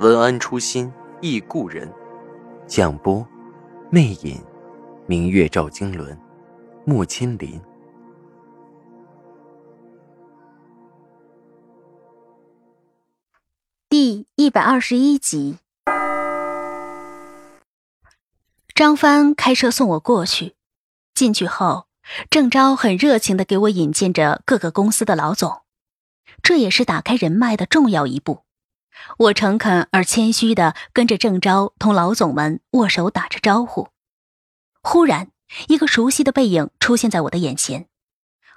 文安初心忆故人，蒋波，魅影，明月照经纶，木千林。第一百二十一集，张帆开车送我过去。进去后，郑昭很热情的给我引荐着各个公司的老总，这也是打开人脉的重要一步。我诚恳而谦虚的跟着郑昭同老总们握手打着招呼，忽然，一个熟悉的背影出现在我的眼前，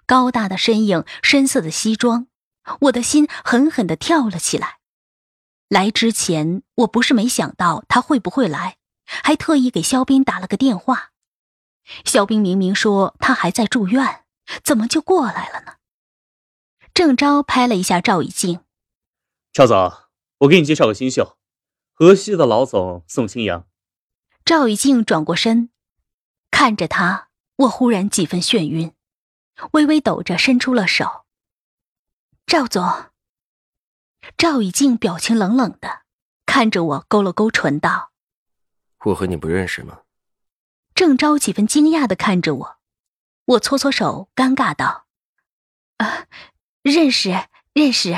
高大的身影，深色的西装，我的心狠狠的跳了起来。来之前，我不是没想到他会不会来，还特意给肖斌打了个电话。肖斌明明说他还在住院，怎么就过来了呢？郑昭拍了一下赵以静，赵总。我给你介绍个新秀，河西的老总宋清扬。赵以静转过身，看着他，我忽然几分眩晕，微微抖着伸出了手。赵总。赵以静表情冷冷的看着我，勾了勾唇道：“我和你不认识吗？”郑昭几分惊讶的看着我，我搓搓手，尴尬道：“啊，认识，认识。”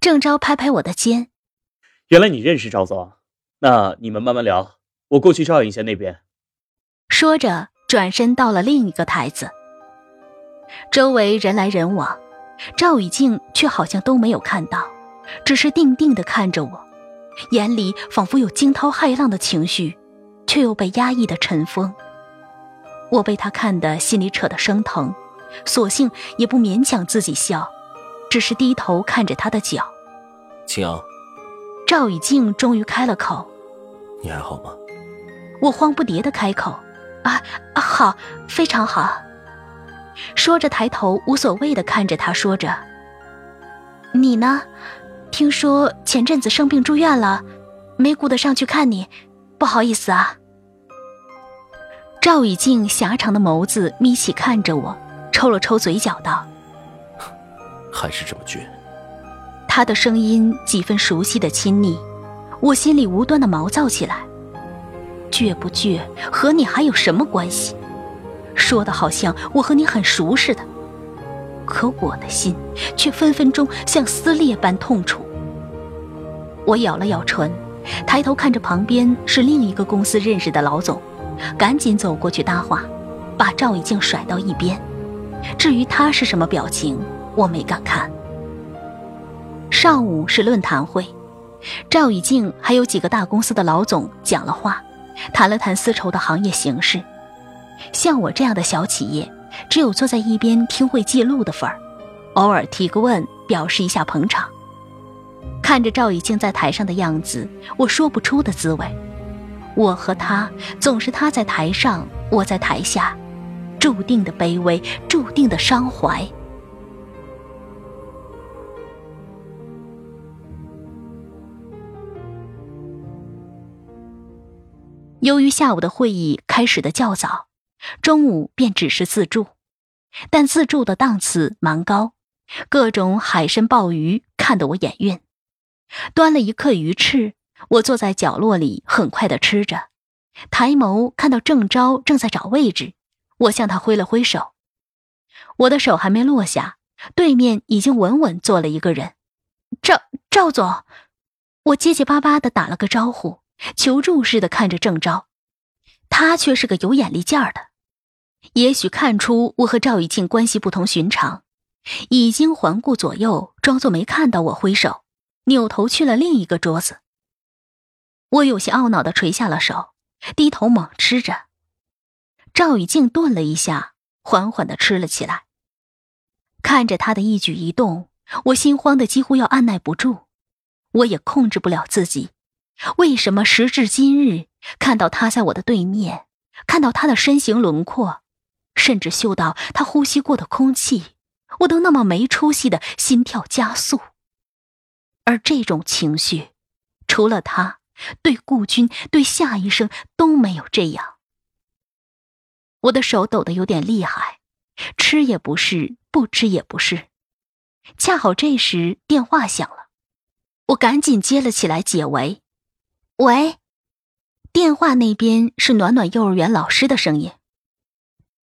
郑昭拍拍我的肩，原来你认识赵总，那你们慢慢聊，我过去照应一下那边。说着，转身到了另一个台子。周围人来人往，赵以静却好像都没有看到，只是定定的看着我，眼里仿佛有惊涛骇浪的情绪，却又被压抑的尘封。我被他看得心里扯得生疼，索性也不勉强自己笑。只是低头看着他的脚，青瑶。赵以静终于开了口：“你还好吗？”我慌不迭的开口：“啊，好，非常好。”说着抬头无所谓的看着他，说着：“你呢？听说前阵子生病住院了，没顾得上去看你，不好意思啊。”赵以静狭长的眸子眯起看着我，抽了抽嘴角道。还是这么倔。他的声音几分熟悉的亲昵，我心里无端的毛躁起来。倔不倔和你还有什么关系？说的好像我和你很熟似的，可我的心却分分钟像撕裂般痛楚。我咬了咬唇，抬头看着旁边是另一个公司认识的老总，赶紧走过去搭话，把赵以静甩到一边。至于他是什么表情？我没敢看。上午是论坛会，赵以静还有几个大公司的老总讲了话，谈了谈丝绸的行业形势。像我这样的小企业，只有坐在一边听会记录的份儿，偶尔提个问，表示一下捧场。看着赵以静在台上的样子，我说不出的滋味。我和他总是他在台上，我在台下，注定的卑微，注定的伤怀。由于下午的会议开始的较早，中午便只是自助，但自助的档次蛮高，各种海参鲍鱼看得我眼晕。端了一客鱼翅，我坐在角落里很快的吃着，抬眸看到郑昭正在找位置，我向他挥了挥手。我的手还没落下，对面已经稳稳坐了一个人。赵赵总，我结结巴巴的打了个招呼。求助似的看着郑昭，他却是个有眼力劲儿的，也许看出我和赵雨静关系不同寻常，已经环顾左右，装作没看到我挥手，扭头去了另一个桌子。我有些懊恼的垂下了手，低头猛吃着。赵雨静顿了一下，缓缓的吃了起来。看着他的一举一动，我心慌的几乎要按耐不住。我也控制不了自己。为什么时至今日，看到他在我的对面，看到他的身形轮廓，甚至嗅到他呼吸过的空气，我都那么没出息的心跳加速？而这种情绪，除了他，对顾军、对夏医生都没有这样。我的手抖得有点厉害，吃也不是，不吃也不是。恰好这时电话响了，我赶紧接了起来解围。喂，电话那边是暖暖幼儿园老师的声音。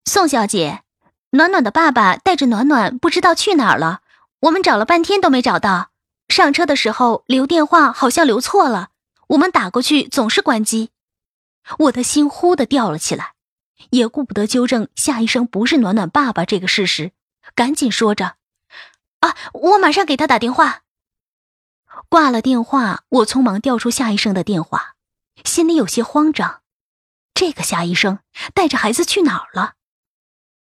宋小姐，暖暖的爸爸带着暖暖不知道去哪儿了，我们找了半天都没找到。上车的时候留电话好像留错了，我们打过去总是关机。我的心忽的掉了起来，也顾不得纠正夏医生不是暖暖爸爸这个事实，赶紧说着。啊！我马上给他打电话。挂了电话，我匆忙调出夏医生的电话，心里有些慌张。这个夏医生带着孩子去哪儿了？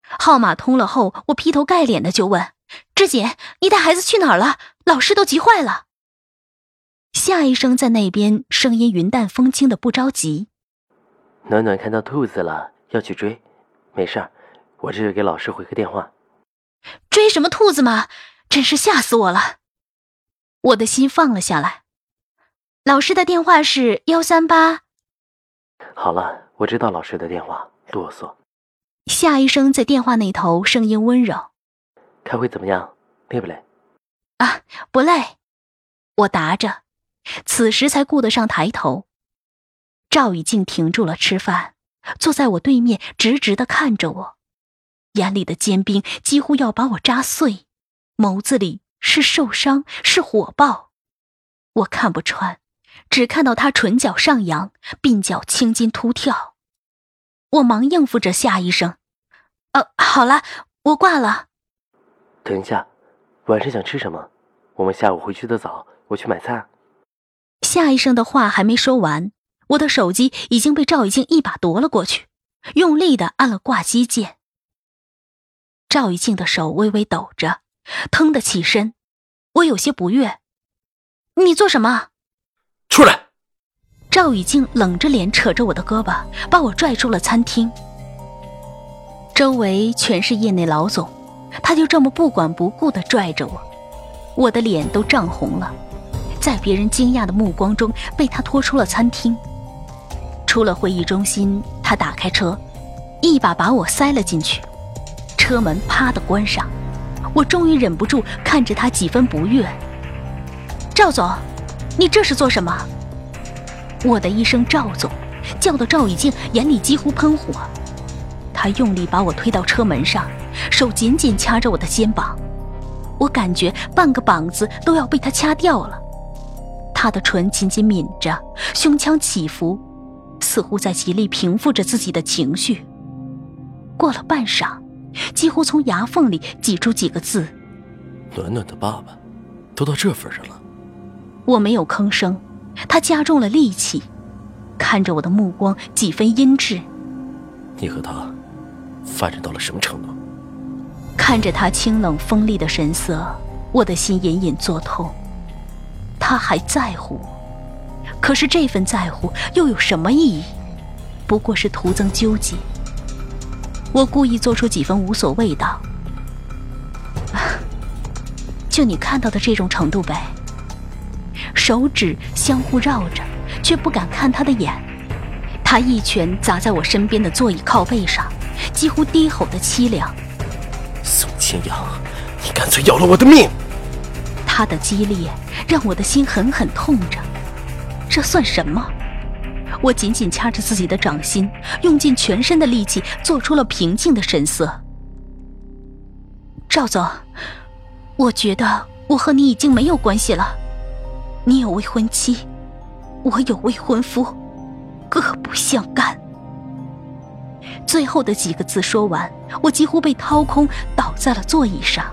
号码通了后，我劈头盖脸的就问：“志姐，你带孩子去哪儿了？老师都急坏了。”夏医生在那边，声音云淡风轻的不着急：“暖暖看到兔子了，要去追，没事儿，我这就给老师回个电话。”追什么兔子嘛！真是吓死我了，我的心放了下来。老师的电话是幺三八。好了，我知道老师的电话。啰嗦。夏医生在电话那头，声音温柔。开会怎么样？累不累？啊，不累。我答着，此时才顾得上抬头。赵雨静停住了吃饭，坐在我对面，直直的看着我。眼里的坚冰几乎要把我扎碎，眸子里是受伤，是火爆。我看不穿，只看到他唇角上扬，鬓角青筋突跳。我忙应付着夏医生：“呃，好了，我挂了。”等一下，晚上想吃什么？我们下午回去的早，我去买菜。夏医生的话还没说完，我的手机已经被赵雨静一把夺了过去，用力的按了挂机键。赵玉静的手微微抖着，腾的起身，我有些不悦：“你做什么？”出来！赵雨静冷着脸扯着我的胳膊，把我拽出了餐厅。周围全是业内老总，他就这么不管不顾的拽着我，我的脸都涨红了，在别人惊讶的目光中被他拖出了餐厅。出了会议中心，他打开车，一把把我塞了进去。车门啪的关上，我终于忍不住看着他几分不悦。赵总，你这是做什么？我的一声赵总，叫得赵以静眼里几乎喷火。他用力把我推到车门上，手紧紧掐着我的肩膀，我感觉半个膀子都要被他掐掉了。他的唇紧紧抿着，胸腔起伏，似乎在极力平复着自己的情绪。过了半晌。几乎从牙缝里挤出几个字：“暖暖的爸爸，都到这份上了。”我没有吭声，他加重了力气，看着我的目光几分阴鸷。你和他发展到了什么程度？看着他清冷锋利的神色，我的心隐隐作痛。他还在乎我，可是这份在乎又有什么意义？不过是徒增纠结。我故意做出几分无所谓道：“ 就你看到的这种程度呗。”手指相互绕着，却不敢看他的眼。他一拳砸在我身边的座椅靠背上，几乎低吼的凄凉：“宋清扬，你干脆要了我的命！”他的激烈让我的心狠狠痛着。这算什么？我紧紧掐着自己的掌心，用尽全身的力气，做出了平静的神色。赵总，我觉得我和你已经没有关系了。你有未婚妻，我有未婚夫，各不相干。最后的几个字说完，我几乎被掏空，倒在了座椅上。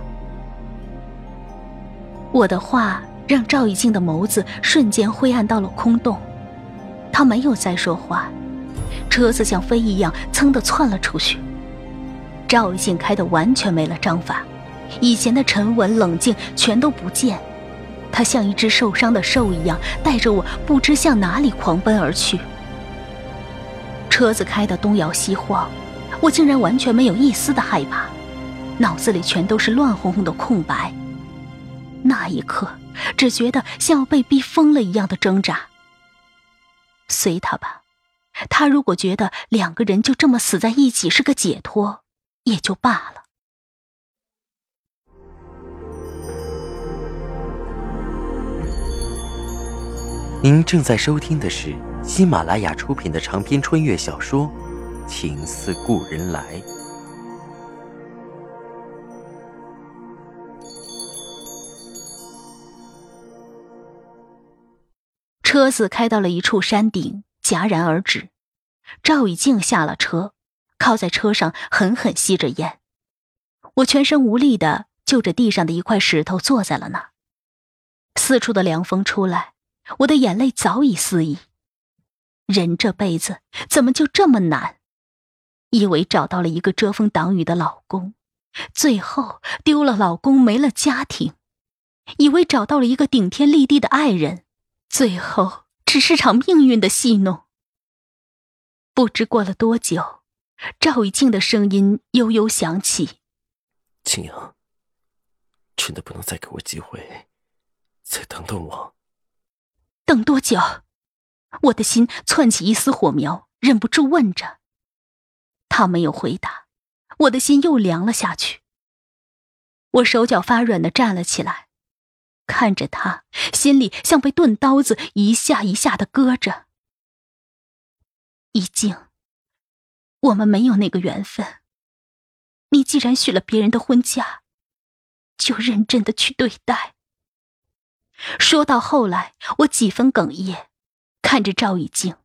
我的话让赵以静的眸子瞬间灰暗到了空洞。他没有再说话，车子像飞一样噌的窜了出去。赵玉静开的完全没了章法，以前的沉稳冷静全都不见，他像一只受伤的兽一样，带着我不知向哪里狂奔而去。车子开得东摇西晃，我竟然完全没有一丝的害怕，脑子里全都是乱哄哄的空白。那一刻，只觉得像要被逼疯了一样的挣扎。随他吧，他如果觉得两个人就这么死在一起是个解脱，也就罢了。您正在收听的是喜马拉雅出品的长篇穿越小说《情似故人来》。车子开到了一处山顶，戛然而止。赵以静下了车，靠在车上狠狠吸着烟。我全身无力的就着地上的一块石头坐在了那儿。四处的凉风出来。我的眼泪早已四溢。人这辈子怎么就这么难？以为找到了一个遮风挡雨的老公，最后丢了老公，没了家庭；以为找到了一个顶天立地的爱人，最后只是场命运的戏弄。不知过了多久，赵以静的声音悠悠响起：“青阳，真的不能再给我机会，再等等我。”等多久？我的心窜起一丝火苗，忍不住问着。他没有回答，我的心又凉了下去。我手脚发软的站了起来，看着他，心里像被钝刀子一下一下的割着。一静，我们没有那个缘分。你既然许了别人的婚嫁，就认真的去对待。说到后来，我几分哽咽，看着赵以静，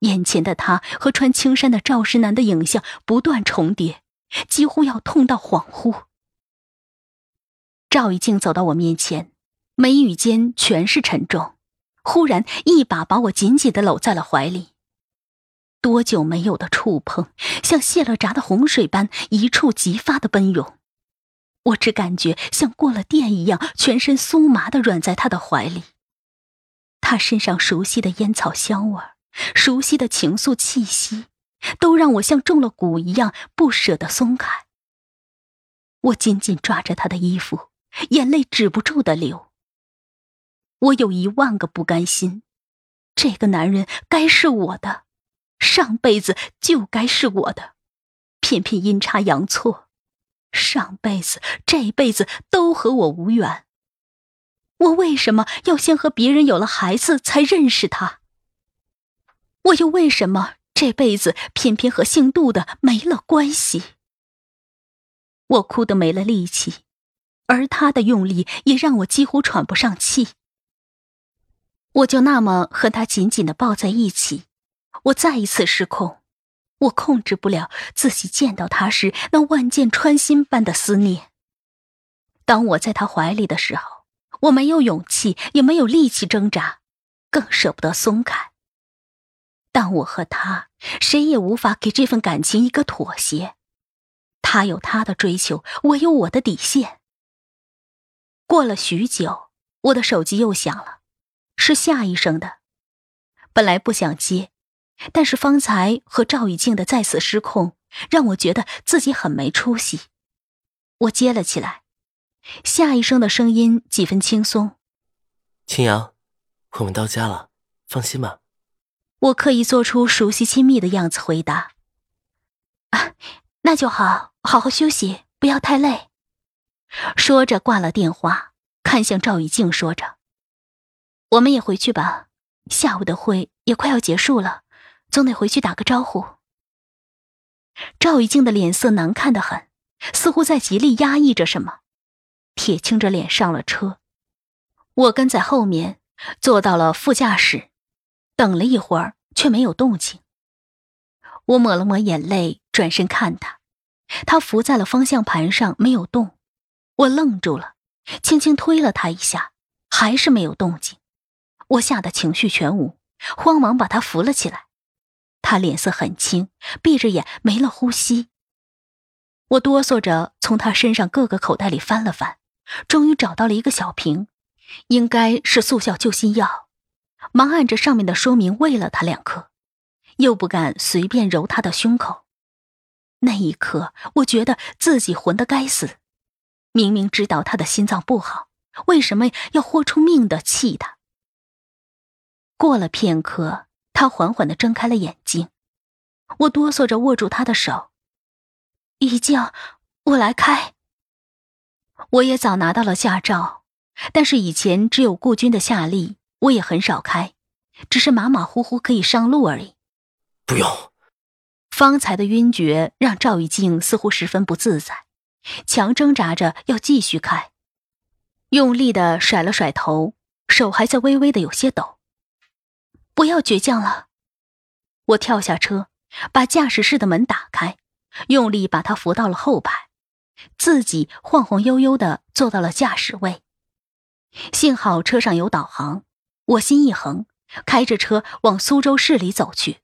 眼前的他和穿青衫的赵世南的影像不断重叠，几乎要痛到恍惚。赵以静走到我面前，眉宇间全是沉重，忽然一把把我紧紧的搂在了怀里。多久没有的触碰，像泄了闸的洪水般一触即发的奔涌。我只感觉像过了电一样，全身酥麻的软在他的怀里。他身上熟悉的烟草香味熟悉的情愫气息，都让我像中了蛊一样不舍得松开。我紧紧抓着他的衣服，眼泪止不住的流。我有一万个不甘心，这个男人该是我的，上辈子就该是我的，偏偏阴差阳错。上辈子、这辈子都和我无缘。我为什么要先和别人有了孩子才认识他？我又为什么这辈子偏偏和姓杜的没了关系？我哭得没了力气，而他的用力也让我几乎喘不上气。我就那么和他紧紧的抱在一起，我再一次失控。我控制不了自己见到他时那万箭穿心般的思念。当我在他怀里的时候，我没有勇气，也没有力气挣扎，更舍不得松开。但我和他，谁也无法给这份感情一个妥协。他有他的追求，我有我的底线。过了许久，我的手机又响了，是夏医生的。本来不想接。但是方才和赵雨静的再次失控，让我觉得自己很没出息。我接了起来，夏医生的声音几分轻松：“青阳，我们到家了，放心吧。”我刻意做出熟悉亲密的样子回答：“啊，那就好，好好休息，不要太累。”说着挂了电话，看向赵雨静，说着：“我们也回去吧，下午的会也快要结束了。”总得回去打个招呼。赵以静的脸色难看的很，似乎在极力压抑着什么，铁青着脸上了车。我跟在后面，坐到了副驾驶，等了一会儿却没有动静。我抹了抹眼泪，转身看他，他伏在了方向盘上没有动。我愣住了，轻轻推了他一下，还是没有动静。我吓得情绪全无，慌忙把他扶了起来。他脸色很青，闭着眼，没了呼吸。我哆嗦着从他身上各个口袋里翻了翻，终于找到了一个小瓶，应该是速效救心药，忙按着上面的说明喂了他两颗，又不敢随便揉他的胸口。那一刻，我觉得自己混得该死，明明知道他的心脏不好，为什么要豁出命的气他？过了片刻，他缓缓的睁开了眼睛，我哆嗦着握住他的手，一静，我来开。我也早拿到了驾照，但是以前只有顾军的夏利，我也很少开，只是马马虎虎可以上路而已。不用。方才的晕厥让赵玉静似乎十分不自在，强挣扎着要继续开，用力的甩了甩头，手还在微微的有些抖。不要倔强了，我跳下车，把驾驶室的门打开，用力把他扶到了后排，自己晃晃悠悠的坐到了驾驶位。幸好车上有导航，我心一横，开着车往苏州市里走去。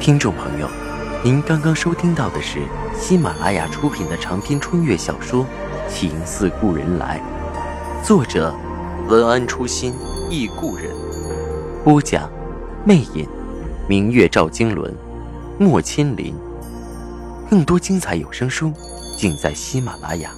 听众朋友，您刚刚收听到的是喜马拉雅出品的长篇穿越小说《情似故人来》，作者文安初心忆故人，播讲魅影，明月照经纶，莫千林。更多精彩有声书尽在喜马拉雅。